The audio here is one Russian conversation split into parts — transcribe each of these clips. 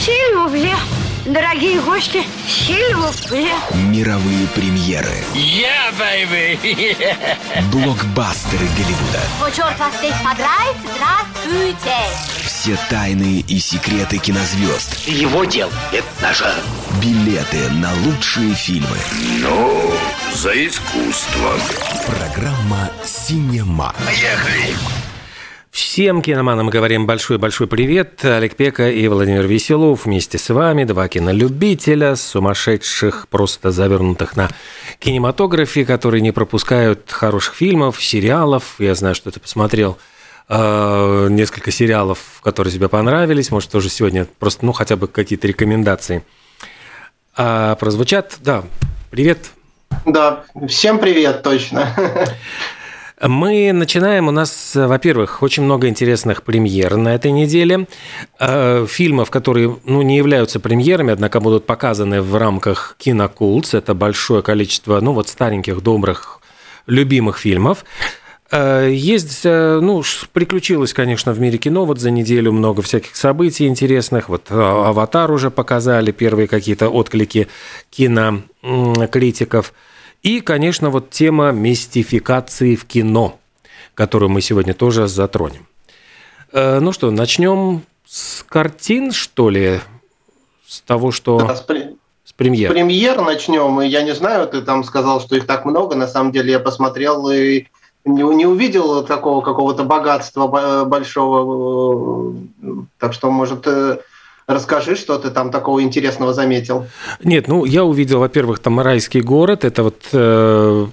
Сильвупле. Дорогие гости, сильвупле. Мировые премьеры. Yeah, baby! Блокбастеры Голливуда. О, черт вас здесь подрает, здравствуйте! Все тайны и секреты кинозвезд. Его дел – это нажа. Билеты на лучшие фильмы. Ну, за искусство. Программа «Синема». Поехали! Всем киноманам говорим большой-большой привет. Олег Пека и Владимир Веселов вместе с вами. Два кинолюбителя, сумасшедших, просто завернутых на кинематографе, которые не пропускают хороших фильмов, сериалов. Я знаю, что ты посмотрел э, несколько сериалов, которые тебе понравились. Может, тоже сегодня просто, ну, хотя бы какие-то рекомендации а, прозвучат. Да, привет. Да, всем привет, точно. Мы начинаем. У нас, во-первых, очень много интересных премьер на этой неделе. Э, фильмов, которые ну, не являются премьерами, однако будут показаны в рамках Кинокулс. Это большое количество, ну вот, стареньких, добрых, любимых фильмов. Э, есть, э, ну, приключилось, конечно, в мире кино вот за неделю много всяких событий интересных. Вот «Аватар» уже показали, первые какие-то отклики кинокритиков – и, конечно, вот тема мистификации в кино, которую мы сегодня тоже затронем. Э, ну что, начнем с картин, что ли? С того, что... Да, с, при... с премьер. С премьер начнем. Я не знаю, ты там сказал, что их так много. На самом деле я посмотрел и не, не увидел такого какого-то богатства большого. Так что, может, э, Расскажи, что ты там такого интересного заметил. Нет, ну я увидел, во-первых, там райский город. Это вот э,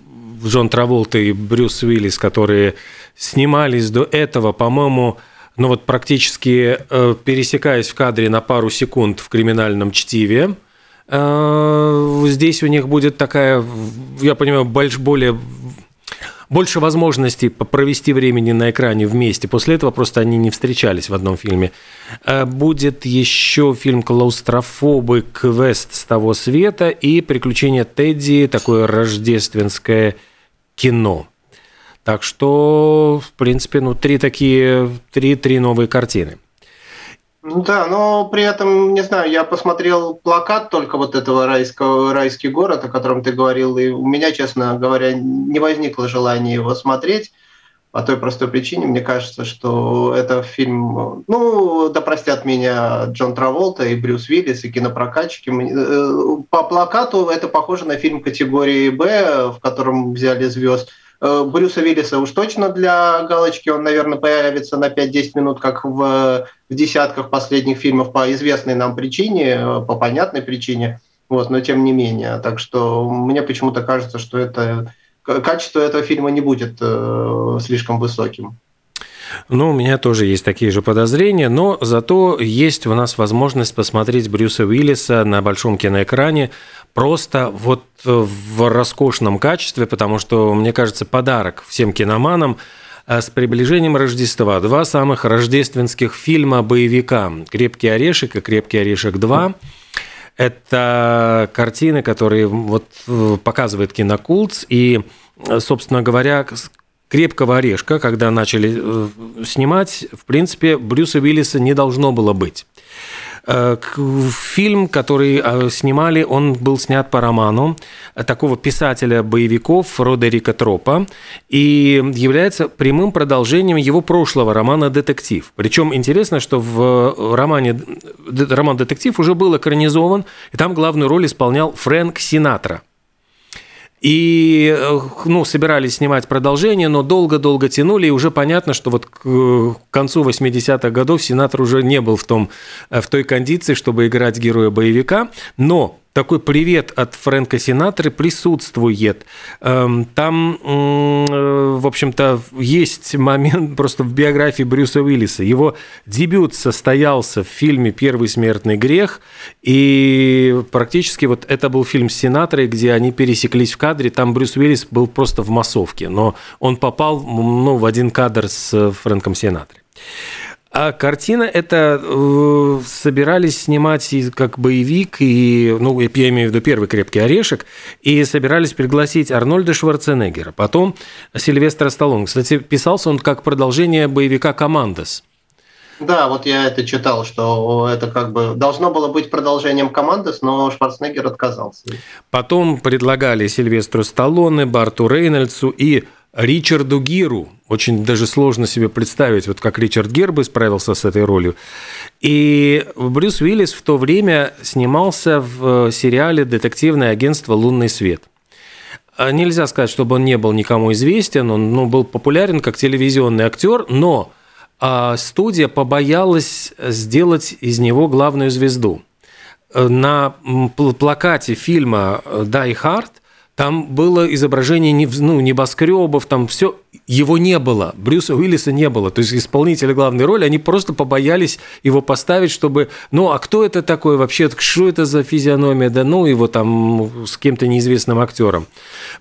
Джон Траволта и Брюс Уиллис, которые снимались до этого, по-моему, ну вот практически э, пересекаясь в кадре на пару секунд в криминальном чтиве. Э, здесь у них будет такая, я понимаю, больше, более больше возможностей провести времени на экране вместе. После этого просто они не встречались в одном фильме. Э, будет еще фильм «Клаустрофобы. Квест с того света» и «Приключения Тедди», такое рождественское кино. Так что, в принципе, ну, три такие, три, три новые картины. Ну да, но при этом, не знаю, я посмотрел плакат только вот этого райского, райский город, о котором ты говорил, и у меня, честно говоря, не возникло желания его смотреть по той простой причине, мне кажется, что это фильм, ну, да простят меня Джон Траволта и Брюс Уиллис, и кинопрокатчики. Э, по плакату это похоже на фильм категории «Б», в котором взяли звезд – Брюса Виллиса уж точно для галочки, он, наверное, появится на 5-10 минут, как в, в десятках последних фильмов по известной нам причине, э, по понятной причине, вот, но тем не менее. Так что мне почему-то кажется, что это качество этого фильма не будет э, слишком высоким. Ну, у меня тоже есть такие же подозрения, но зато есть у нас возможность посмотреть Брюса Уиллиса на большом киноэкране просто вот в роскошном качестве, потому что, мне кажется, подарок всем киноманам э, с приближением Рождества. Два самых рождественских фильма боевика «Крепкий орешек» и «Крепкий орешек 2». Это картины, которые вот э, показывает кинокултс, и, собственно говоря, крепкого орешка, когда начали э, снимать, в принципе, Брюса Уиллиса не должно было быть. Э, фильм, который э, снимали, он был снят по роману такого писателя боевиков Родерика Тропа и является прямым продолжением его прошлого романа «Детектив». Причем интересно, что в романе роман «Детектив» уже был экранизован, и там главную роль исполнял Фрэнк Синатра. И, э, ну, собирались снимать продолжение, но долго-долго тянули, и уже понятно, что вот к концу 80-х годов сенатор уже не был в, том, э, в той кондиции, чтобы играть героя боевика, но такой привет от Фрэнка Синатры присутствует. Эм, там, в общем-то, есть момент просто в биографии Брюса Уиллиса. Его дебют состоялся в фильме «Первый смертный грех», и практически вот это был фильм с где они пересеклись в кадре. Там Брюс Уиллис был просто в массовке, но он попал ну, в один кадр с Фрэнком Синатрой. А картина это э, собирались снимать как боевик, и, ну, я имею в виду первый «Крепкий орешек», и собирались пригласить Арнольда Шварценеггера, потом Сильвестра Сталлоне. Кстати, писался он как продолжение боевика «Командос». Да, вот я это читал, что это как бы должно было быть продолжением команды, но Шварценеггер отказался. Потом предлагали Сильвестру Сталлоне, Барту Рейнольдсу и Ричарду Гиру. Очень даже сложно себе представить, вот как Ричард Гир бы справился с этой ролью. И Брюс Уиллис в то время снимался в сериале «Детективное агентство «Лунный свет». А нельзя сказать, чтобы он не был никому известен, он ну, был популярен как телевизионный актер, но а студия побоялась сделать из него главную звезду. На плакате фильма «Die Hard» там было изображение ну, небоскребов, там все, его не было, Брюса Уиллиса не было. То есть исполнители главной роли, они просто побоялись его поставить, чтобы, ну, а кто это такой вообще, что это за физиономия, да ну его там с кем-то неизвестным актером.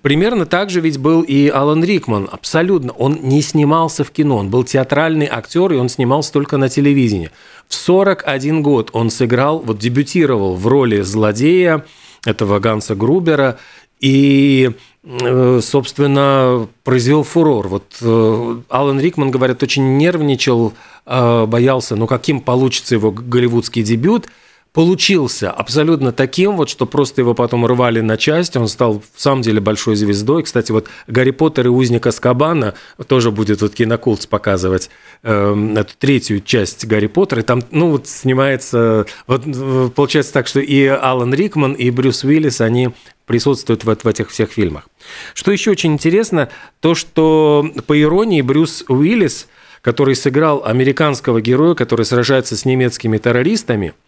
Примерно так же ведь был и Алан Рикман, абсолютно. Он не снимался в кино, он был театральный актер, и он снимался только на телевидении. В 41 год он сыграл, вот дебютировал в роли злодея, этого Ганса Грубера, и, э, собственно, произвел фурор. Вот э, Алан Рикман, говорят, очень нервничал, э, боялся, ну, каким получится его голливудский дебют – получился абсолютно таким, вот, что просто его потом рвали на части, он стал в самом деле большой звездой. Кстати, вот «Гарри Поттер и узник Аскабана» тоже будет вот Кинокултс показывать э, эту третью часть «Гарри Поттера», там, ну, вот снимается, вот получается так, что и Алан Рикман, и Брюс Уиллис, они присутствуют в, в этих всех фильмах. Что еще очень интересно, то, что по иронии Брюс Уиллис, который сыграл американского героя, который сражается с немецкими террористами –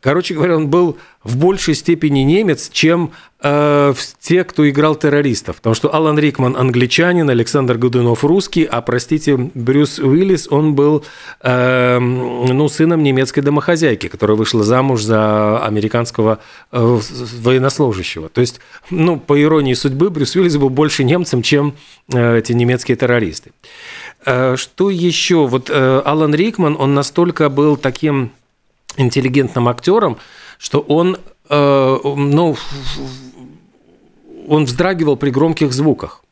Короче говоря, он был в большей степени немец, чем э, те, кто играл террористов. Потому что Алан Рикман англичанин, Александр Годунов русский, а, простите, Брюс Уиллис, он был э, ну, сыном немецкой домохозяйки, которая вышла замуж за американского э, военнослужащего. То есть, ну, по иронии судьбы, Брюс Уиллис был больше немцем, чем э, эти немецкие террористы. Э, что еще? Вот э, Алан Рикман, он настолько был таким интеллигентным актером, что он, э, ну, он вздрагивал при громких звуках.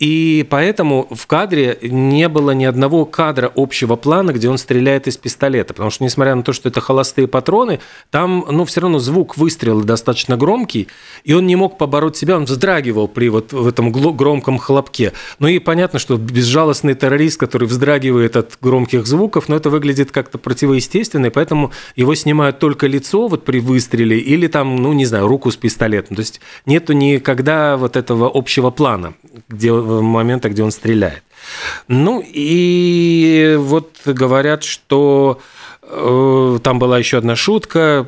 И поэтому в кадре не было ни одного кадра общего плана, где он стреляет из пистолета. Потому что, несмотря на то, что это холостые патроны, там, ну, все равно звук выстрела достаточно громкий, и он не мог побороть себя, он вздрагивал при вот в этом громком хлопке. Ну и понятно, что безжалостный террорист, который вздрагивает от громких звуков, но это выглядит как-то противоестественно, и поэтому его снимают только лицо вот при выстреле или там, ну, не знаю, руку с пистолетом. То есть нету никогда вот этого общего плана, где момента, где он стреляет. Ну и вот говорят, что э, там была еще одна шутка,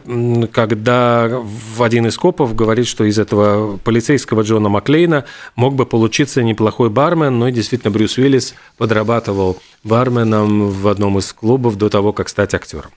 когда один из копов говорит, что из этого полицейского Джона Маклейна мог бы получиться неплохой бармен, но действительно Брюс Уиллис подрабатывал барменом в одном из клубов до того, как стать актером.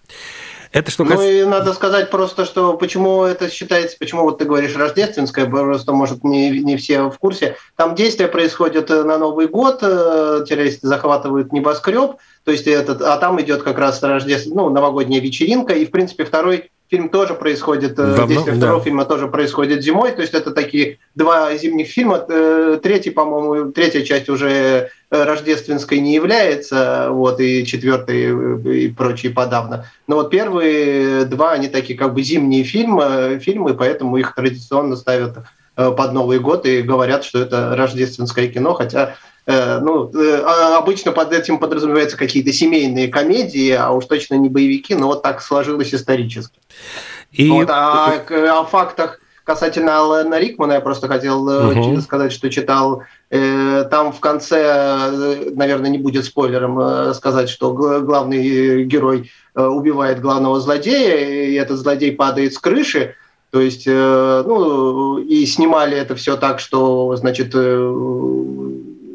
Это что Ну и надо сказать просто, что почему это считается, почему вот ты говоришь рождественское, просто, может, не, не все в курсе. Там действия происходят э, на Новый год, э, террористы захватывают небоскреб, то есть этот, а там идет как раз рождественская, ну, новогодняя вечеринка, и, в принципе, второй фильм тоже происходит, Давно? Э, действие второго да. фильма тоже происходит зимой, то есть это такие два зимних фильма. Э, третий, по-моему, третья часть уже э, рождественской не является, вот, и четвертый и прочие подавно. Но вот первые два, они такие как бы зимние фильмы, фильмы, поэтому их традиционно ставят под Новый год и говорят, что это рождественское кино, хотя ну, э, а обычно под этим подразумеваются какие-то семейные комедии, а уж точно не боевики, но вот так сложилось исторически. И... Вот, а о фактах касательно Алана Рикмана я просто хотел угу. сказать, что читал. Там в конце, наверное, не будет спойлером сказать, что главный герой убивает главного злодея, и этот злодей падает с крыши. То есть, ну, и снимали это все так, что, значит,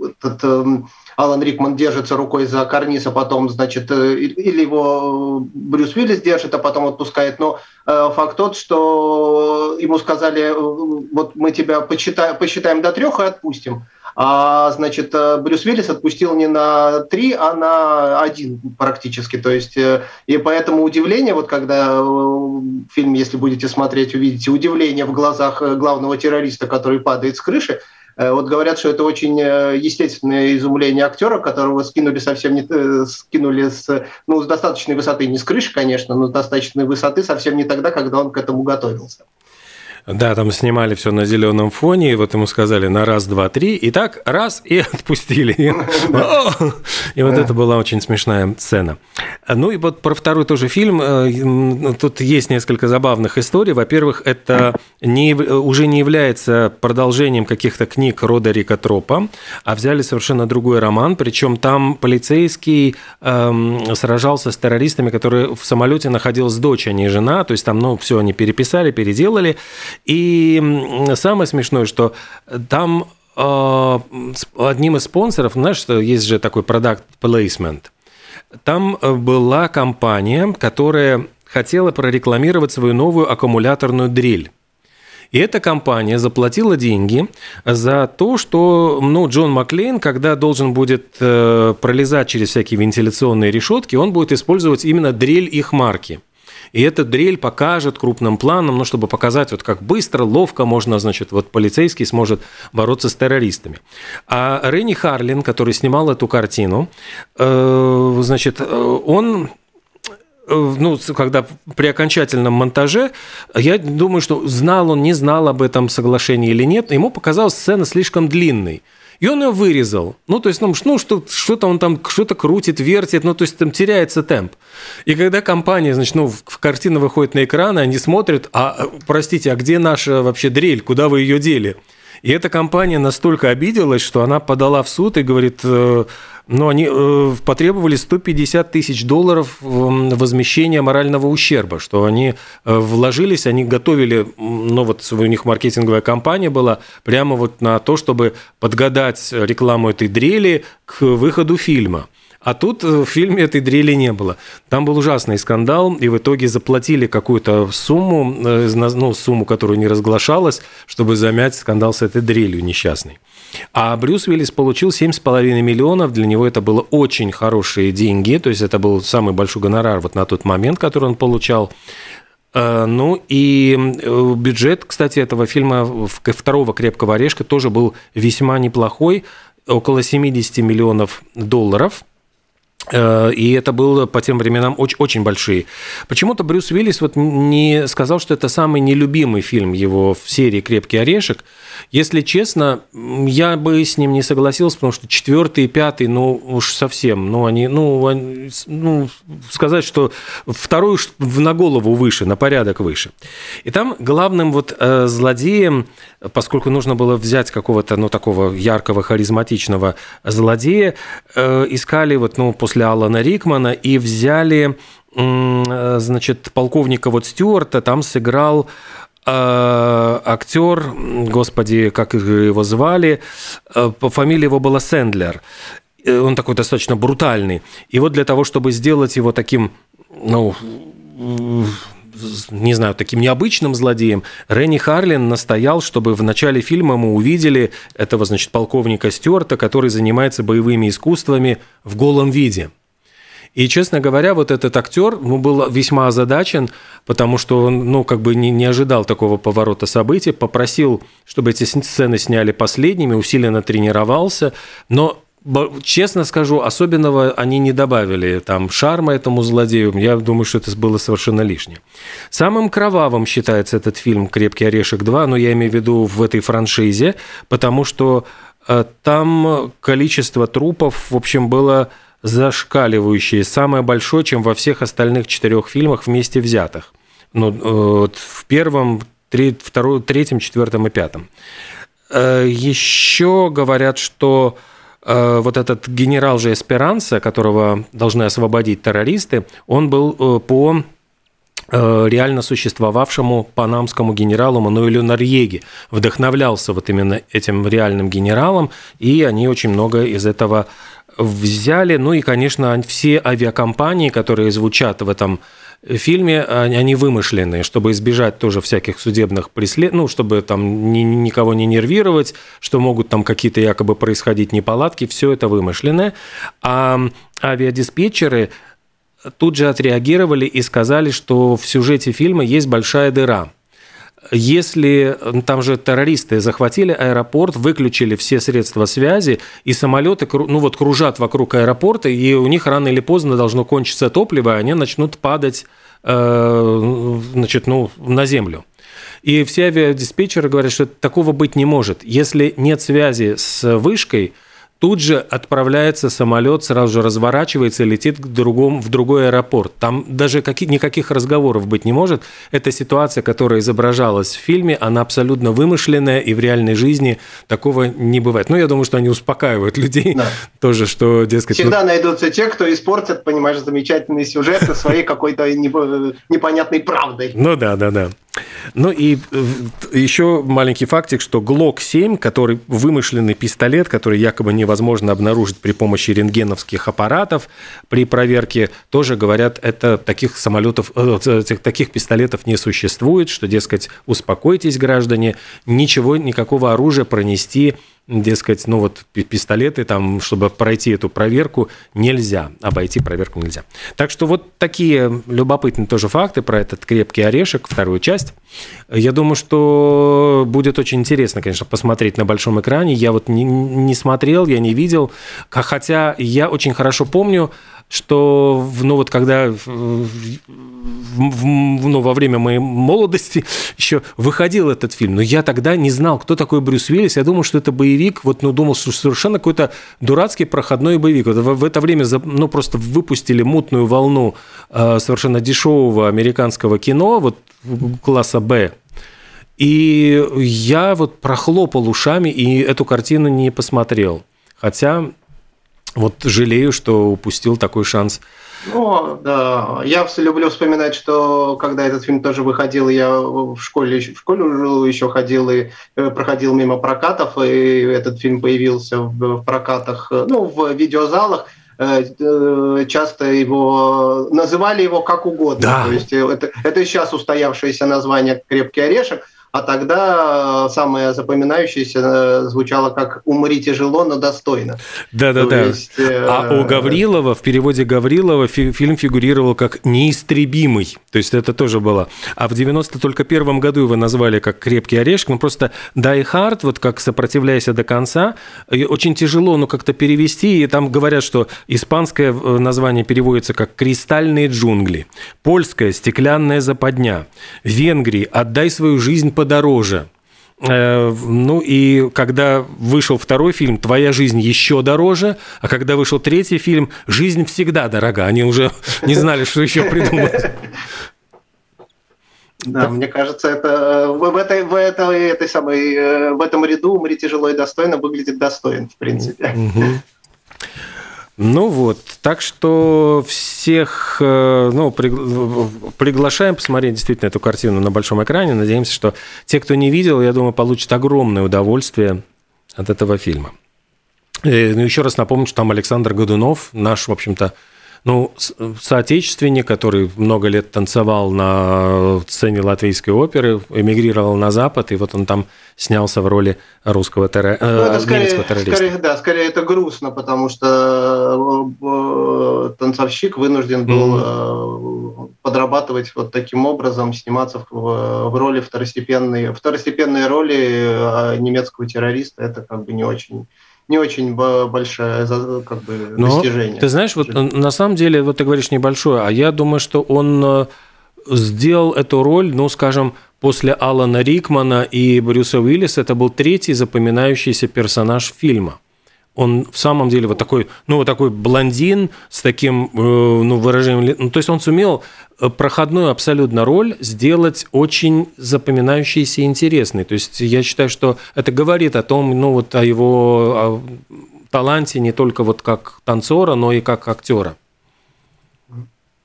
этот эм, Алан Рикман держится рукой за карниз, а потом, значит, э, или его Брюс Уиллис держит, а потом отпускает. Но э, факт тот, что ему сказали, э, вот мы тебя посчитаем, посчитаем до трех и отпустим. А, значит, Брюс Уиллис отпустил не на три, а на один практически. То есть, и поэтому удивление, вот когда фильм, если будете смотреть, увидите удивление в глазах главного террориста, который падает с крыши, вот говорят, что это очень э, естественное изумление актера, которого скинули совсем не э, скинули с, ну, с достаточной высоты, не с крыши, конечно, но с достаточной высоты совсем не тогда, когда он к этому готовился. Да, там снимали все на зеленом фоне, и вот ему сказали на раз, два, три, и так раз, и отпустили. И вот это была очень смешная сцена. Ну и вот про второй тоже фильм, э, тут есть несколько забавных историй. Во-первых, это не, уже не является продолжением каких-то книг рода Рика Тропа, а взяли совершенно другой роман, причем там полицейский эм, сражался с террористами, которые в самолете находилась дочь, а не жена, то есть там, ну, все они переписали, переделали, и самое смешное, что там э, одним из спонсоров, знаешь, что есть же такой продукт placement, там э, была компания, которая хотела прорекламировать свою новую аккумуляторную дрель. И эта компания заплатила деньги за то, что ну, Джон Маклейн, когда должен будет э, пролезать через всякие вентиляционные решетки, он будет использовать именно дрель их марки. И эта дрель покажет крупным планом, ну, чтобы показать, вот как быстро, ловко можно, значит, вот полицейский сможет бороться с террористами. А Ренни Харлин, который снимал эту картину, э, значит, э, он э, ну, когда при окончательном монтаже, я думаю, что знал он, не знал об этом соглашении или нет, ему показалась сцена слишком длинной. И он ее вырезал. Ну, то есть, ну, ну что, что-то он там что-то крутит, вертит, ну, то есть там теряется темп. И когда компания, значит, ну, картина выходит на экран, они смотрят, а, простите, а где наша вообще дрель, куда вы ее дели? И эта компания настолько обиделась, что она подала в суд и говорит, э, ну, они э, потребовали 150 тысяч долларов возмещения морального ущерба, что они э, вложились, они готовили, ну, вот у них маркетинговая кампания была прямо вот на то, чтобы подгадать рекламу этой дрели к выходу фильма. А тут в фильме этой дрели не было. Там был ужасный скандал, и в итоге заплатили какую-то сумму, ну, сумму, которую не разглашалась, чтобы замять скандал с этой дрелью несчастной. А Брюс Уиллис получил 7,5 миллионов. Для него это было очень хорошие деньги. То есть это был самый большой гонорар вот на тот момент, который он получал. Э, ну и э, бюджет, кстати, этого фильма второго «Крепкого орешка» тоже был весьма неплохой, около 70 миллионов долларов – и это было по тем временам очень, очень большие. Почему-то Брюс Уиллис вот не сказал, что это самый нелюбимый фильм его в серии «Крепкий орешек». Если честно, я бы с ним не согласился, потому что четвертый и пятый, ну уж совсем, ну они, ну, они, ну сказать, что второй на голову выше, на порядок выше. И там главным вот э, злодеем, поскольку нужно было взять какого-то, ну, такого яркого, харизматичного злодея, э, искали вот, ну, после Алана Рикмана и взяли, э, значит, полковника вот Стюарта, там сыграл э, актер, господи, как его звали, э, по фамилии его была Сэндлер. Он такой достаточно брутальный. И вот для того, чтобы сделать его таким, ну, не знаю, таким необычным злодеем, Ренни Харлин настоял, чтобы в начале фильма мы увидели этого, значит, полковника Стюарта, который занимается боевыми искусствами в голом виде. И, честно говоря, вот этот актер ну, был весьма озадачен, потому что он, ну, как бы не, не ожидал такого поворота событий, попросил, чтобы эти сцены сняли последними, усиленно тренировался, но Честно скажу, особенного они не добавили там шарма этому злодею. Я думаю, что это было совершенно лишнее. Самым кровавым считается этот фильм «Крепкий орешек 2», но я имею в виду в этой франшизе, потому что э, там количество трупов, в общем, было зашкаливающее, самое большое, чем во всех остальных четырех фильмах вместе взятых. Ну, э, в первом, треть, втором, третьем, четвертом и пятом. Э, Еще говорят, что вот этот генерал же Эсперанса, которого должны освободить террористы, он был э, по э, реально существовавшему панамскому генералу Мануэлю Нарьеге. Вдохновлялся вот именно этим реальным генералом, и они очень много из этого взяли. Ну и, конечно, все авиакомпании, которые звучат в этом фильме они вымышленные, чтобы избежать тоже всяких судебных преслед... ну, чтобы там ни, никого не нервировать, что могут там какие-то якобы происходить неполадки, все это вымышленное. А авиадиспетчеры тут же отреагировали и сказали, что в сюжете фильма есть большая дыра. Если там же террористы захватили аэропорт, выключили все средства связи, и самолеты ну вот кружат вокруг аэропорта, и у них рано или поздно должно кончиться топливо, и они начнут падать э, значит, ну, на землю. И все авиадиспетчеры говорят, что такого быть не может. Если нет связи с вышкой, Тут же отправляется самолет, сразу же разворачивается и летит к другому, в другой аэропорт. Там даже каких, никаких разговоров быть не может. Эта ситуация, которая изображалась в фильме, она абсолютно вымышленная, и в реальной жизни такого не бывает. Ну, я думаю, что они успокаивают людей да. тоже, что, дескать... Всегда ну... найдутся те, кто испортит, понимаешь, замечательный сюжет своей какой-то непонятной правдой. Ну да, да, да. Ну и э, еще маленький фактик, что Glock 7, который вымышленный пистолет, который якобы невозможно обнаружить при помощи рентгеновских аппаратов, при проверке тоже говорят, это таких самолетов, э, таких пистолетов не существует, что, дескать, успокойтесь, граждане, ничего, никакого оружия пронести дескать, ну вот пистолеты, там, чтобы пройти эту проверку, нельзя, обойти проверку нельзя. Так что вот такие любопытные тоже факты про этот крепкий орешек, вторую часть. Я думаю, что будет очень интересно, конечно, посмотреть на большом экране. Я вот не, не смотрел, я не видел, хотя я очень хорошо помню, что, ну вот когда в, ну, во время моей молодости еще выходил этот фильм, но я тогда не знал, кто такой Брюс Уиллис, я думал, что это боевик, вот, ну, думал, что совершенно какой-то дурацкий проходной боевик. Вот в, в это время, ну, просто выпустили мутную волну э, совершенно дешевого американского кино, вот класса «Б», и я вот прохлопал ушами и эту картину не посмотрел. Хотя вот жалею, что упустил такой шанс. Ну, да. Я все люблю вспоминать, что когда этот фильм тоже выходил, я в школе, в школе еще ходил и э, проходил мимо прокатов, и этот фильм появился в прокатах, э, ну, в видеозалах э, часто его называли его как угодно. Да. То есть это, это сейчас устоявшееся название «Крепкий орешек», а тогда самое запоминающееся э, звучало как «умри тяжело, но достойно». Да-да-да. Есть... А у э, Гаврилова, в переводе Гаврилова фильм фигурировал как «неистребимый». То есть это тоже было. А в 90 только первом году его назвали как «крепкий орешек». Ну просто «Die Hard», вот как «сопротивляйся до конца», очень тяжело ну, как-то перевести. И там говорят, что испанское э, название переводится как «кристальные джунгли», польское «стеклянная западня», Венгрии «отдай свою жизнь подороже. Э, ну и когда вышел второй фильм, твоя жизнь еще дороже, а когда вышел третий фильм, жизнь всегда дорога. Они уже не знали, что еще придумать. Да, да, мне кажется, это в этой, в этой, этой самой, э, в этом ряду умри тяжело и достойно выглядит достоин, в принципе. Угу. Ну вот, так что всех э, ну, приглашаем посмотреть действительно эту картину на большом экране. Надеемся, что те, кто не видел, я думаю, получат огромное удовольствие от этого фильма. И, ну, еще раз напомню, что там Александр Годунов, наш, в общем-то, ну, соотечественник, который много лет танцевал на сцене латвийской оперы, эмигрировал на Запад, и вот он там снялся в роли русского терро... ну, это э, скорее, немецкого террориста. Скорее, да, скорее это грустно, потому что э, танцовщик вынужден был mm-hmm. подрабатывать вот таким образом, сниматься в, в роли второстепенной, второстепенной роли немецкого террориста. Это как бы не очень не очень большое как бы, Но, достижение. Ты знаешь, вот на самом деле, вот ты говоришь небольшое, а я думаю, что он э, сделал эту роль, ну, скажем, после Алана Рикмана и Брюса Уиллиса, это был третий запоминающийся персонаж фильма он в самом деле вот такой, ну, вот такой блондин с таким, э, ну, выражением, ну, то есть он сумел э, проходную абсолютно роль сделать очень запоминающейся и интересной. То есть я считаю, что это говорит о том, ну, вот о его таланте не только вот как танцора, но и как актера.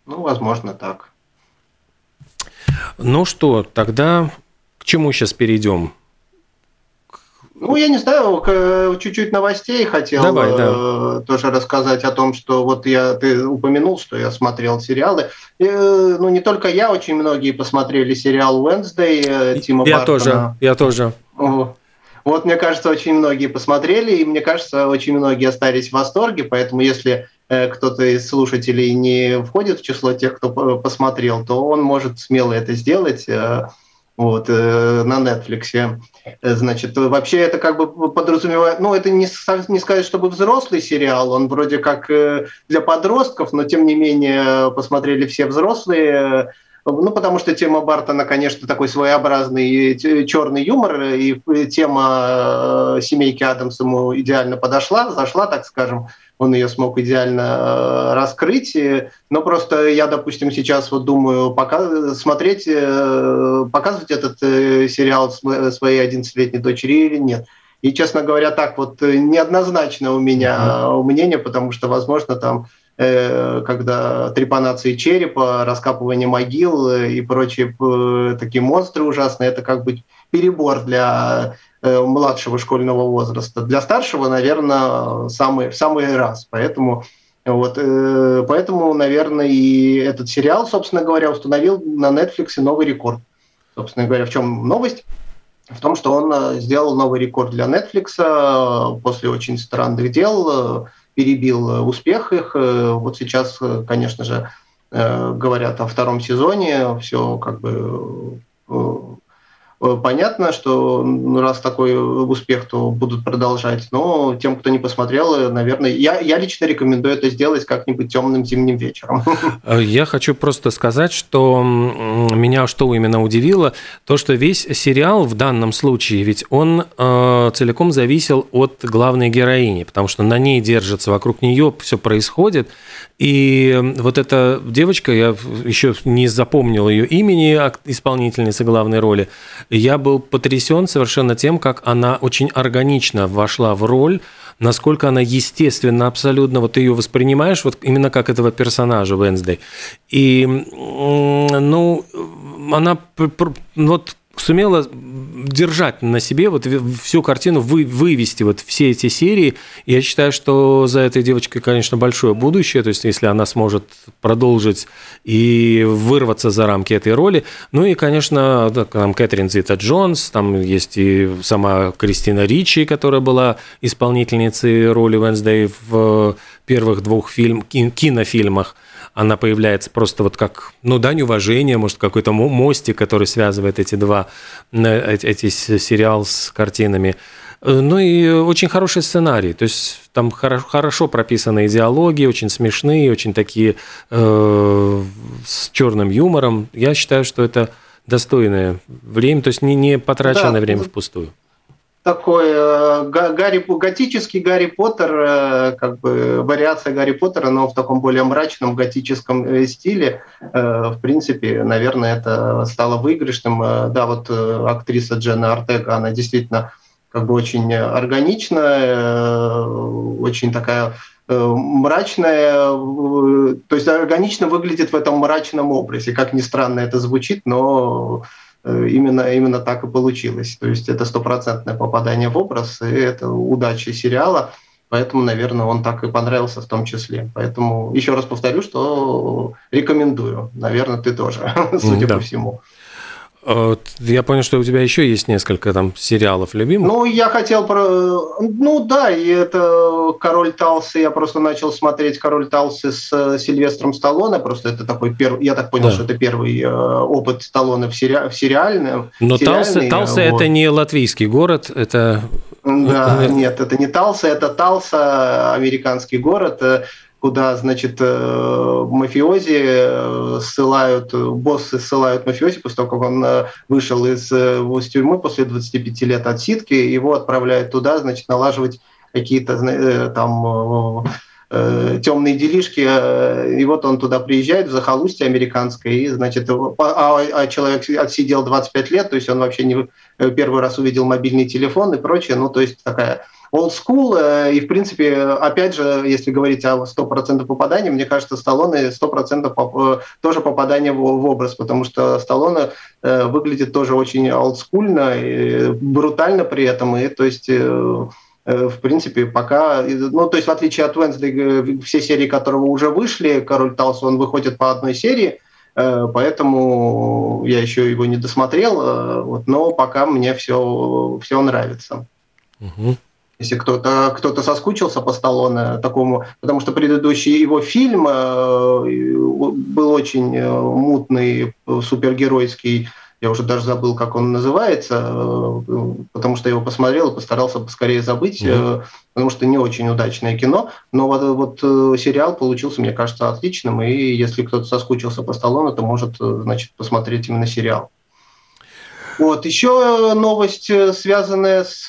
Ну, возможно, так. Ну что, тогда к чему сейчас перейдем? Ну, я не знаю, чуть-чуть новостей хотел Давай, да. Э, тоже рассказать о том, что вот я ты упомянул, что я смотрел сериалы. И, э, ну, не только я, очень многие посмотрели сериал Wednesday э, Тима Я Бартона. тоже, я тоже. Вот, мне кажется, очень многие посмотрели, и мне кажется, очень многие остались в восторге, поэтому если кто-то из слушателей не входит в число тех, кто посмотрел, то он может смело это сделать вот, э, на Netflix. Значит, вообще это как бы подразумевает, ну, это не, не сказать, чтобы взрослый сериал, он вроде как для подростков, но тем не менее посмотрели все взрослые, ну, потому что тема Бартона, конечно, такой своеобразный черный юмор, и тема семейки Адамс ему идеально подошла, зашла, так скажем он ее смог идеально э, раскрыть. Но просто я, допустим, сейчас вот думаю, пока смотреть, э, показывать этот э, сериал своей 11-летней дочери или нет. И, честно говоря, так вот неоднозначно у меня мнение, потому что, возможно, там когда трепанации черепа, раскапывание могил и прочие такие монстры ужасные, это как бы перебор для Э, младшего школьного возраста. Для старшего, наверное, самый, самый раз. Поэтому, вот, э, поэтому, наверное, и этот сериал, собственно говоря, установил на Netflix новый рекорд. Собственно говоря, в чем новость? В том, что он э, сделал новый рекорд для Netflix после очень странных дел, перебил успех их. Вот сейчас, конечно же, говорят о втором сезоне, все как бы Э, понятно, что ну, раз такой успех, то будут продолжать. Но тем, кто не посмотрел, э, наверное, я, я лично рекомендую это сделать как-нибудь темным зимним вечером. Э, я хочу просто сказать, что меня что именно удивило, то, что весь сериал в данном случае, ведь он э, целиком зависел от главной героини, потому что на ней держится, вокруг нее все происходит. И вот эта девочка, я еще не запомнил ее имени исполнительницы главной роли, я был потрясен совершенно тем, как она очень органично вошла в роль, насколько она естественно абсолютно, вот ты ее воспринимаешь вот именно как этого персонажа Венсдей. И, ну, она вот сумела держать на себе вот всю картину, вы, вывести вот все эти серии. Я считаю, что за этой девочкой, конечно, большое будущее, то есть если она сможет продолжить и вырваться за рамки этой роли. Ну и, конечно, там Кэтрин Зита Джонс, там есть и сама Кристина Ричи, которая была исполнительницей роли Венсдей в первых двух фильм, кинофильмах она появляется просто вот как, ну, дань уважения, может, какой-то мостик, который связывает эти два, эти сериал с картинами. Э, ну и очень хороший сценарий, то есть там хорошо прописаны диалоги, очень смешные, очень такие э, с черным юмором. Я считаю, что это достойное время, то есть не, не потраченное да, время впустую такой э, Гарри, готический Гарри Поттер, э, как бы вариация Гарри Поттера, но в таком более мрачном готическом э, стиле. В принципе, наверное, это стало выигрышным. Да, вот актриса Дженна Артега, она действительно как бы очень органичная, очень такая мрачная, то есть органично выглядит в этом мрачном образе. Как ни странно это звучит, но именно, именно так и получилось. То есть это стопроцентное попадание в образ, и это удача сериала, поэтому, наверное, он так и понравился в том числе. Поэтому еще раз повторю, что рекомендую. Наверное, ты тоже, судя да. по всему. Я понял, что у тебя еще есть несколько там сериалов любимых. Ну, я хотел про... Ну, да, и это «Король Талсы». Я просто начал смотреть «Король Талсы» с э, Сильвестром Сталлоне. Просто это такой первый... Я так понял, да. что это первый э, опыт Сталлоне в, сери... в сериальном. Но Талсы, Талсы вот. это не латвийский город, это... Да, нет, это не Талса, это Талса, американский город куда, значит, э, мафиози э, ссылают, боссы ссылают мафиози после того, как он э, вышел из, из тюрьмы после 25 лет отсидки, его отправляют туда, значит, налаживать какие-то там темные делишки, и вот он туда приезжает в захолустье американское, и, значит, а, а человек отсидел 25 лет, то есть он вообще не первый раз увидел мобильный телефон и прочее, ну, то есть такая old school, э, и, в принципе, опять же, если говорить о 100% попадания, мне кажется, Сталлоне 100% поп э, тоже попадание в, в образ, потому что Сталлоне э, выглядит тоже очень олдскульно, и брутально при этом, и то есть в принципе, пока, ну, то есть в отличие от Уэнсли, все серии которого уже вышли, Король Талс, он выходит по одной серии, поэтому я еще его не досмотрел, вот, но пока мне все, все нравится. Угу если кто-то кто, -то, соскучился по Сталлоне такому, потому что предыдущий его фильм э, был очень э, мутный, супергеройский, я уже даже забыл, как он называется, э, потому что я его посмотрел и постарался поскорее забыть, mm-hmm. потому что не очень удачное кино. Но вот, вот сериал получился, мне кажется, отличным, и если кто-то соскучился по Сталлоне, то может, значит, посмотреть именно сериал. Вот. Еще новость, связанная с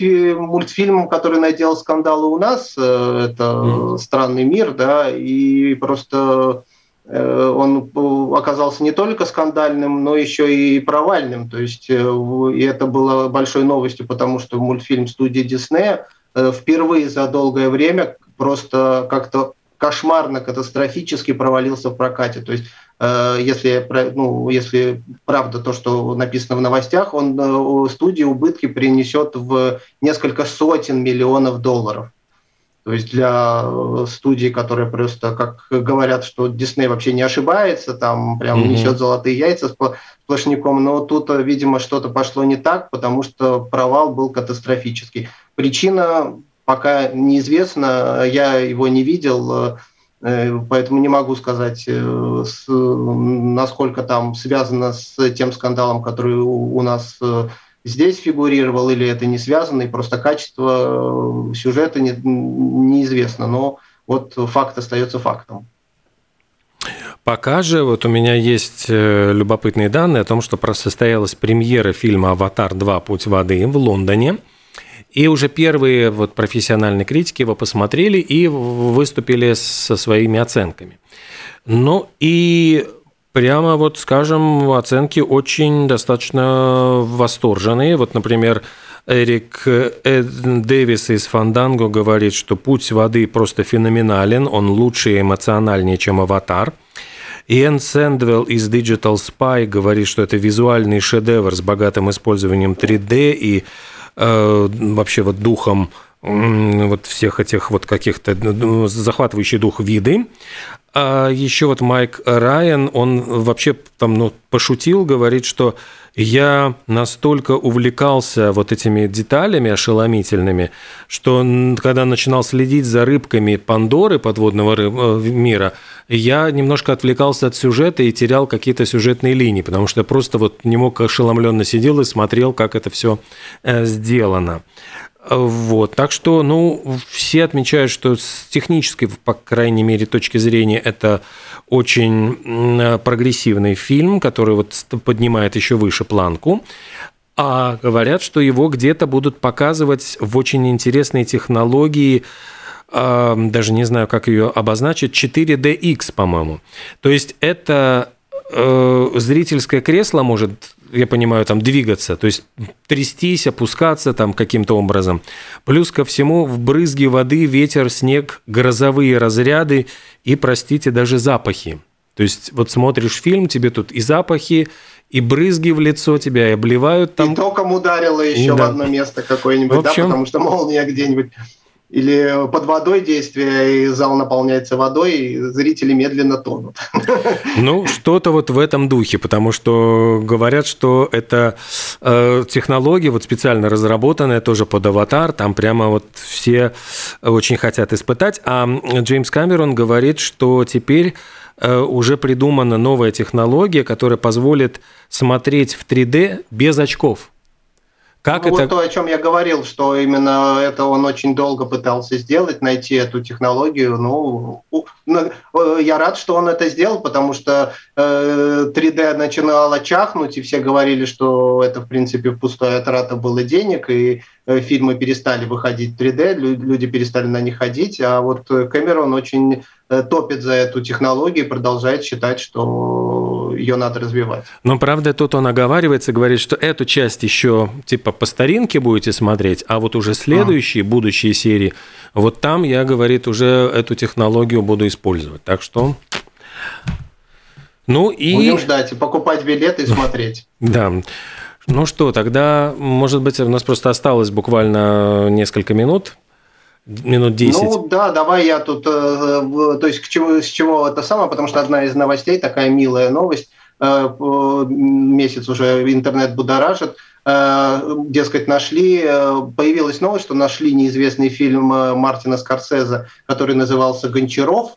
мультфильмом, который наделал скандалы у нас. Это mm. «Странный мир», да, и просто Э, он оказался не только скандальным, но еще и провальным. То есть э, и это было большой новостью, потому что мультфильм студии Диснея э, впервые за долгое время просто как-то кошмарно, катастрофически провалился в прокате. То есть, если, ну, если правда то, что написано в новостях, он студии убытки принесет в несколько сотен миллионов долларов. То есть для э, студии, которые просто, как говорят, что Дисней вообще не ошибается, там прям mm-hmm. несет золотые яйца сплошняком, но тут, э, видимо, что-то пошло не так, потому что провал был катастрофический. Причина пока неизвестна, я его не видел, э, поэтому не могу сказать, насколько там связано с тем скандалом, который у нас здесь фигурировал, или это не связано, и просто качество э, сюжета не, неизвестно. Но вот факт остается фактом. Пока же вот у меня есть э, любопытные данные о том, что состоялась премьера фильма «Аватар 2. Путь воды» в Лондоне. И уже первые вот профессиональные критики его посмотрели и выступили со своими оценками. Ну и прямо вот, скажем, оценки очень достаточно восторженные. Вот, например, Эрик Дэвис из Фанданго говорит, что «Путь воды» просто феноменален, он лучше и эмоциональнее, чем «Аватар». Иэн Сэндвелл из Digital Spy говорит, что это визуальный шедевр с богатым использованием 3D и э, вообще вот духом вот всех этих вот каких-то ну, захватывающий дух виды. А еще вот Майк Райан, он вообще там ну, пошутил, говорит, что я настолько увлекался вот этими деталями ошеломительными, что когда начинал следить за рыбками Пандоры подводного э, мира, я немножко отвлекался от сюжета и терял какие-то сюжетные линии, потому что я просто вот не мог ошеломленно сидел и смотрел, как это все э, сделано. Вот, так что, ну, все отмечают, что с технической, по крайней мере, точки зрения, это очень прогрессивный фильм, который вот поднимает еще выше планку. А говорят, что его где-то будут показывать в очень интересные технологии, даже не знаю, как ее обозначить, 4DX, по-моему. То есть это э, зрительское кресло может я понимаю, там двигаться, то есть трястись, опускаться там каким-то образом. Плюс ко всему в брызги воды, ветер, снег, грозовые разряды и, простите, даже запахи. То есть вот смотришь фильм, тебе тут и запахи, и брызги в лицо тебя, и обливают там. И током ударило еще да. в одно место какое-нибудь, общем... да, потому что молния где-нибудь или под водой действие, и зал наполняется водой, и зрители медленно тонут. Ну, что-то вот в этом духе, потому что говорят, что это э, технология вот специально разработанная тоже под аватар, там прямо вот все очень хотят испытать, а Джеймс Камерон говорит, что теперь э, уже придумана новая технология, которая позволит смотреть в 3D без очков. Как ну, это... Вот то, о чем я говорил, что именно это он очень долго пытался сделать, найти эту технологию. Ну, ну э, я рад, что он это сделал, потому что 3D э, начинало чахнуть, и все говорили, что это, в принципе, пустая трата было денег, и э, фильмы перестали выходить в 3D, люди перестали на них ходить, а вот Кэмерон очень топит за эту технологию и продолжает считать, что ее надо развивать. Но правда, тут он оговаривается, говорит, что эту часть еще типа по старинке будете смотреть, а вот уже следующие, а. будущие серии, вот там я, говорит, уже эту технологию буду использовать. Так что ну и... Будем ждать, покупать билеты и смотреть. Да. Ну что, тогда, может быть, у нас просто осталось буквально несколько минут минут 10. Ну да, давай я тут, э, то есть к чему, с чего это самое, потому что одна из новостей, такая милая новость, э, месяц уже интернет будоражит, э, дескать, нашли, появилась новость, что нашли неизвестный фильм Мартина Скорсезе, который назывался «Гончаров»,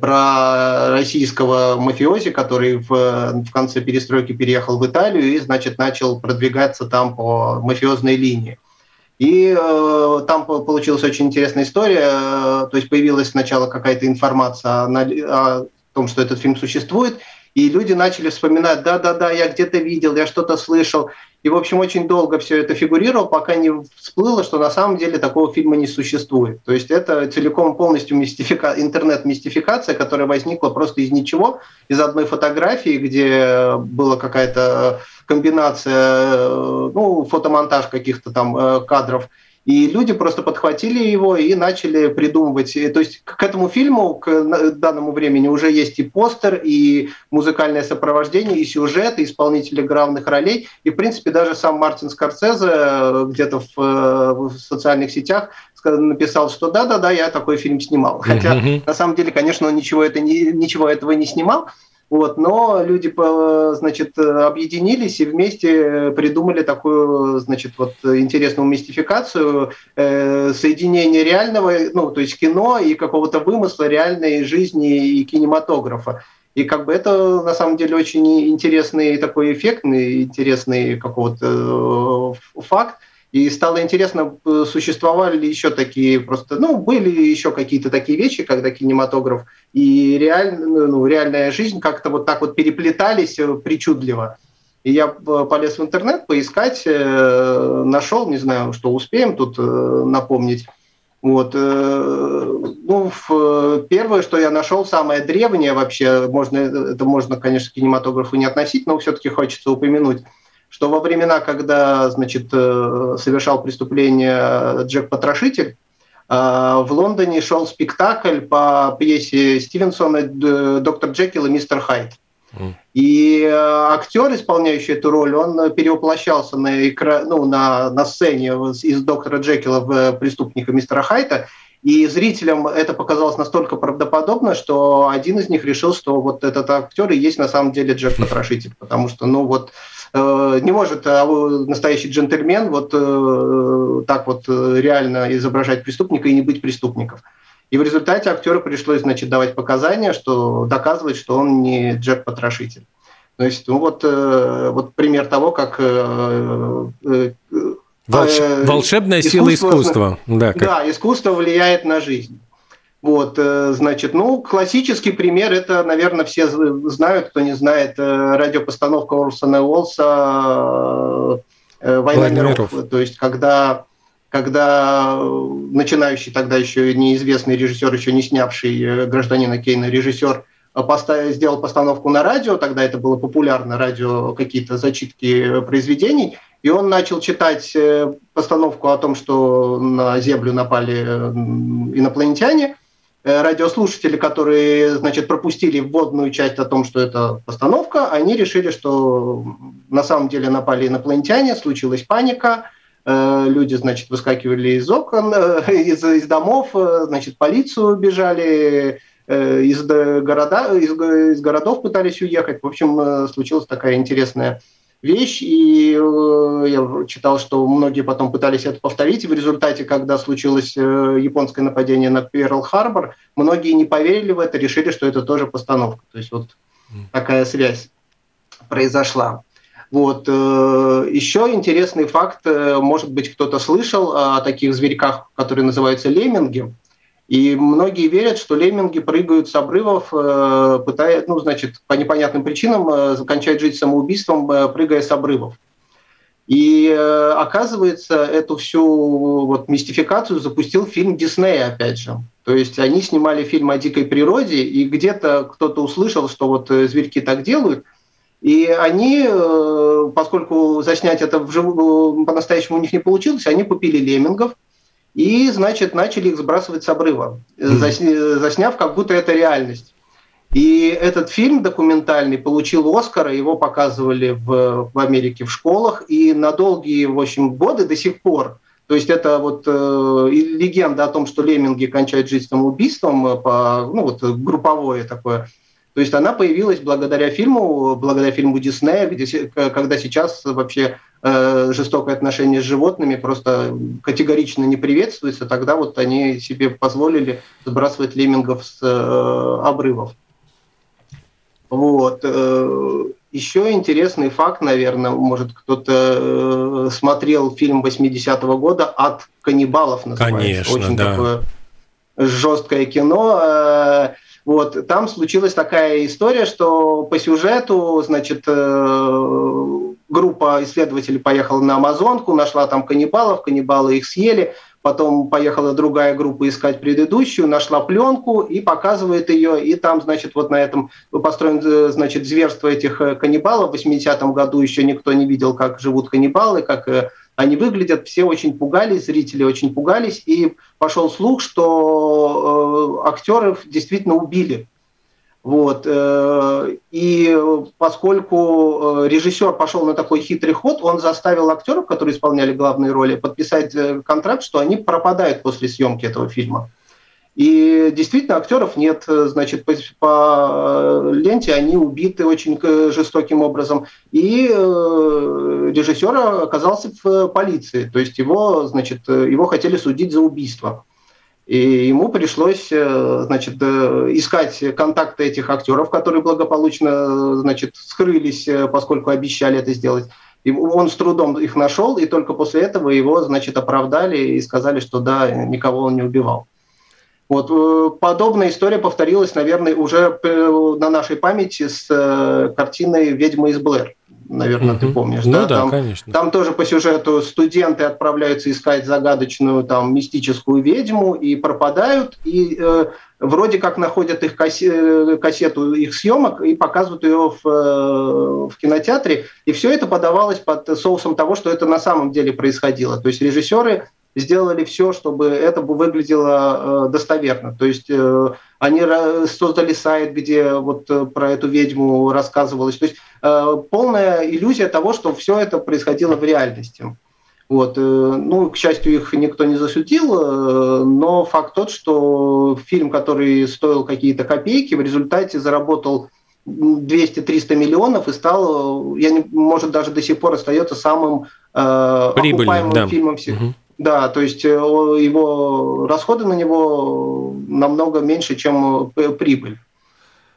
про российского мафиози, который в, в конце перестройки переехал в Италию и, значит, начал продвигаться там по мафиозной линии. И э, там получилась очень интересная история. То есть появилась сначала какая-то информация о, о том, что этот фильм существует, и люди начали вспоминать, да-да-да, я где-то видел, я что-то слышал. И, в общем, очень долго все это фигурировало, пока не всплыло, что на самом деле такого фильма не существует. То есть это целиком полностью мистифика... интернет-мистификация, которая возникла просто из ничего, из одной фотографии, где была какая-то комбинация, ну, фотомонтаж каких-то там э, кадров – и люди просто подхватили его и начали придумывать. То есть к этому фильму, к данному времени уже есть и постер, и музыкальное сопровождение, и сюжет, и исполнители главных ролей. И, в принципе, даже сам Мартин Скорсезе э, где-то в, э, в социальных сетях написал, что да-да-да, я такой фильм снимал. Хотя, на самом деле, конечно, он ничего, это не, ничего этого не снимал, вот, но люди, значит, объединились и вместе придумали такую, значит, вот интересную мистификацию э, соединения реального, ну, то есть кино и какого-то вымысла реальной жизни и кинематографа. И как бы это на самом деле очень интересный такой эффектный, интересный какого-то э, факт. И стало интересно, э, существовали ли еще такие просто, ну, были еще какие-то такие вещи, когда кинематограф и реаль, ну, реальная жизнь как-то вот так вот переплетались э, причудливо. И я э, полез в интернет поискать, нашел, не знаю, что успеем тут напомнить. Вот. Ну, первое, что я нашел, самое древнее вообще, можно, это можно, конечно, к кинематографу не относить, но все-таки хочется упомянуть – что во времена, когда значит, э, совершал преступление Джек Потрошитель, э, в Лондоне шел спектакль по пьесе Стивенсона «Доктор Джекил и мистер Хайд». И э, актер, исполняющий эту роль, он перевоплощался на, экра... ну, на, на сцене из доктора Джекила в преступника мистера Хайта. И зрителям это показалось настолько правдоподобно, что один из них решил, что вот этот актер и есть на самом деле Джек Потрошитель. Потому что, ну вот, Э, не может а настоящий джентльмен вот э, так вот э, реально изображать преступника и не быть преступником. И в результате актеру пришлось, значит, давать показания, что доказывать, что он не Джек-потрошитель. То есть, ну вот, вот пример того, как Волш... волшебная искусство, сила искусства. Да, как... да, искусство влияет на жизнь. Вот, э, значит, ну, классический пример, это, наверное, все знают, кто не знает, э, радиопостановка Орсона Уолса э, «Война миров». миров». То есть, когда, когда начинающий тогда еще неизвестный режиссер, еще не снявший «Гражданина Кейна» режиссер поставил, сделал постановку на радио, тогда это было популярно, радио, какие-то зачитки произведений, и он начал читать постановку о том, что на Землю напали инопланетяне, радиослушатели, которые, значит, пропустили вводную часть о том, что это постановка, они решили, что на самом деле напали инопланетяне, случилась паника, э, люди, значит, выскакивали из окон, э, из, из домов, значит, полицию бежали, из, города, из, из городов пытались уехать. В общем, случилась такая интересная вещь, и э, я читал, что многие потом пытались это повторить, и в результате, когда случилось э, японское нападение на Перл-Харбор, многие не поверили в это, решили, что это тоже постановка. То есть вот такая связь произошла. Вот. Э, Еще интересный факт, может быть, кто-то слышал о таких зверьках, которые называются лемминги. И многие верят, что лемминги прыгают с обрывов, э, пытаясь, ну, значит, по непонятным причинам э, кончать жизнь самоубийством, э, прыгая с обрывов. И оказывается, эту всю вот мистификацию запустил фильм Диснея, опять же. То есть они снимали фильм о дикой природе, и где-то кто-то услышал, что вот зверьки так делают, и они, поскольку заснять это вживую, по-настоящему у них не получилось, они купили леммингов, и, значит, начали их сбрасывать с обрыва, засняв, как будто это реальность. И этот фильм документальный получил Оскара, его показывали в, в Америке в школах, и на долгие, в общем, годы до сих пор, то есть это вот э, легенда о том, что лемминги кончают жизнь самоубийством, э, по, ну вот групповое такое То есть она появилась благодаря фильму, благодаря фильму Диснея, где, когда сейчас вообще э, жестокое отношение с животными просто категорично не приветствуется, тогда вот они себе позволили сбрасывать леммингов с э, обрывов. Вот. Э, еще интересный факт, наверное, может кто-то э, смотрел фильм 80-го года «От каннибалов» называется. Конечно, Очень да. такое жесткое кино. Э, вот, там случилась такая история, что по сюжету, значит, группа исследователей поехала на Амазонку, нашла там каннибалов, каннибалы их съели – потом поехала другая группа искать предыдущую, нашла пленку и показывает ее, и там, значит, вот на этом построен, э, значит, зверство этих э, каннибалов. В 80-м году еще никто не видел, как живут каннибалы, как э, они выглядят, все очень пугались, зрители очень пугались, и пошел слух, что актеров действительно убили вот. Э, и поскольку э, режиссер пошел на такой хитрый ход, он заставил актеров, которые исполняли главные роли, подписать э, контракт, что они пропадают после съемки этого фильма. И действительно, актеров нет, значит, по, по ленте они убиты очень жестоким образом. И режиссер оказался в полиции, то есть его, значит, его хотели судить за убийство. И ему пришлось э, значит, э, искать контакты этих актеров, которые благополучно значит, скрылись, э, поскольку обещали это сделать. И он с трудом их нашел, и только после этого его значит, оправдали и сказали, что да, никого он не убивал. Вот. Подобная история повторилась, наверное, уже на нашей памяти с картиной «Ведьма из Блэр» наверное, ты помнишь. Ну да, да там, конечно. Там тоже по сюжету студенты отправляются искать загадочную там мистическую ведьму и пропадают, и э, вроде как находят их кассе, кассету их съемок и показывают ее в, э, в кинотеатре, и все это подавалось под соусом того, что это на самом деле происходило. То есть режиссеры сделали все, чтобы это выглядело э, достоверно. То есть э, они создали сайт, где вот э, про эту ведьму рассказывалось. То есть полная иллюзия того, что все это происходило в реальности. Вот. Ну, к счастью, их никто не засудил, но факт тот, что фильм, который стоил какие-то копейки, в результате заработал 200-300 миллионов и стал, я не, может, даже до сих пор остается самым э, окупаемым да. фильмом всех. Угу. Да, то есть э, его расходы на него намного меньше, чем э, прибыль.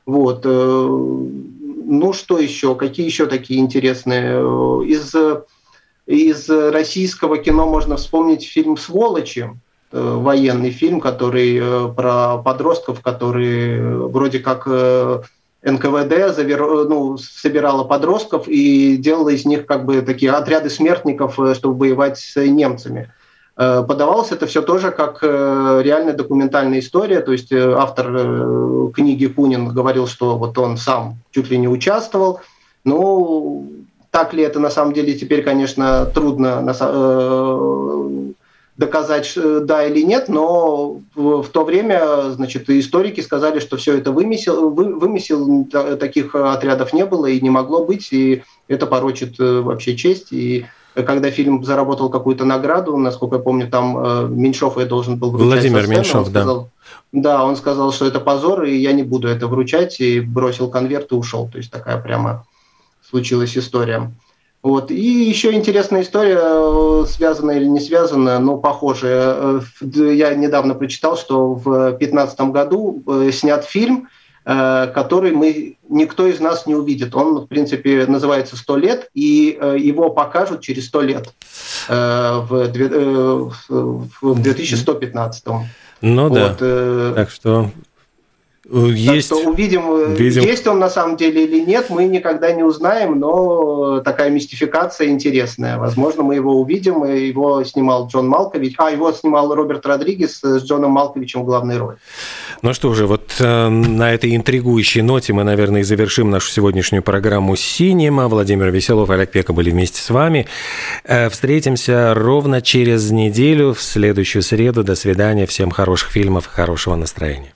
Вот. Э, ну, что еще? Какие еще такие интересные? Из, из российского кино можно вспомнить фильм «Сволочи», военный фильм, который про подростков, которые вроде как НКВД завер... ну, собирала подростков и делала из них как бы такие отряды смертников, чтобы воевать с немцами. Э, подавалось это все тоже как э, реальная документальная история, то есть э, автор книги Кунин говорил, что вот он сам чуть ли не участвовал. Ну, так ли это на самом деле теперь, конечно, трудно доказать, да или нет, но в то время, значит, историки сказали, что все это вымысел, вымысел таких отрядов не было и не могло быть, и это порочит вообще честь и когда фильм заработал какую-то награду, насколько я помню, там э, Меньшов я должен был вручать Владимир Меньшов, сказал, да. Да, он сказал, что это позор, и я не буду это вручать, и бросил конверт и ушел. То есть такая прямо случилась история. Вот. И еще интересная история, э, связанная или не связанная, но похожая. Э, я недавно прочитал, что в 2015 году снят фильм – который мы никто из нас не увидит. Он, в принципе, называется «Сто лет», и э, его покажут через сто лет э, в 2115. Ну вот. да, так что есть. Так что увидим, видим. есть он на самом деле или нет, мы никогда не узнаем, но такая мистификация интересная. Возможно, мы его увидим, его снимал Джон Малкович, а его снимал Роберт Родригес с Джоном Малковичем в главной роли. Ну что же, вот э, на этой интригующей ноте мы, наверное, и завершим нашу сегодняшнюю программу «Синема». Владимир Веселов и Олег Пека были вместе с вами. Э, встретимся ровно через неделю в следующую среду. До свидания. Всем хороших фильмов, хорошего настроения.